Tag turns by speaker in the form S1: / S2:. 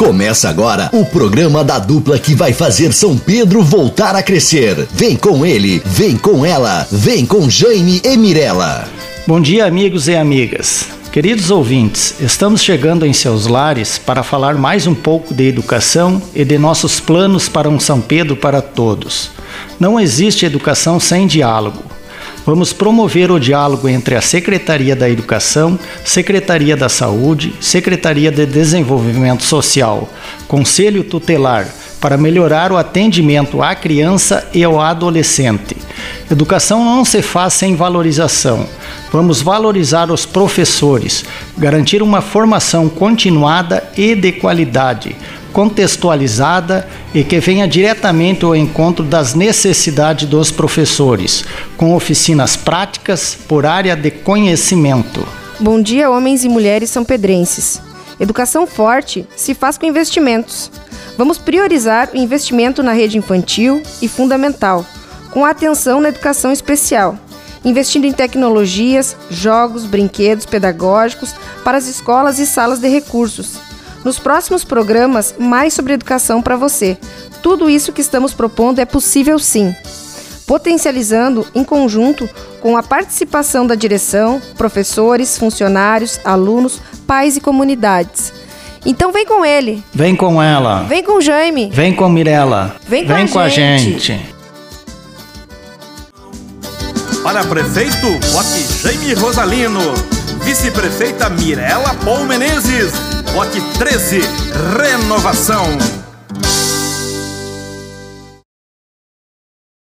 S1: Começa agora o programa da dupla que vai fazer São Pedro voltar a crescer. Vem com ele, vem com ela, vem com Jaime e Mirella.
S2: Bom dia, amigos e amigas. Queridos ouvintes, estamos chegando em seus lares para falar mais um pouco de educação e de nossos planos para um São Pedro para todos. Não existe educação sem diálogo. Vamos promover o diálogo entre a Secretaria da Educação, Secretaria da Saúde, Secretaria de Desenvolvimento Social, Conselho Tutelar, para melhorar o atendimento à criança e ao adolescente. Educação não se faz sem valorização. Vamos valorizar os professores, garantir uma formação continuada e de qualidade contextualizada e que venha diretamente ao encontro das necessidades dos professores, com oficinas práticas por área de conhecimento.
S3: Bom dia, homens e mulheres são pedrenses. Educação forte se faz com investimentos. Vamos priorizar o investimento na rede infantil e fundamental, com atenção na educação especial, investindo em tecnologias, jogos, brinquedos pedagógicos para as escolas e salas de recursos nos próximos programas, mais sobre educação para você. Tudo isso que estamos propondo é possível sim. Potencializando em conjunto com a participação da direção, professores, funcionários, alunos, pais e comunidades. Então vem com ele.
S2: Vem com ela.
S3: Vem com Jaime.
S2: Vem com Mirella.
S3: Vem com,
S2: vem
S3: a,
S2: com
S3: gente.
S2: a gente.
S4: Para prefeito, vote Jaime Rosalino. Vice-prefeita Mirella Paul Menezes. Bot 13, renovação.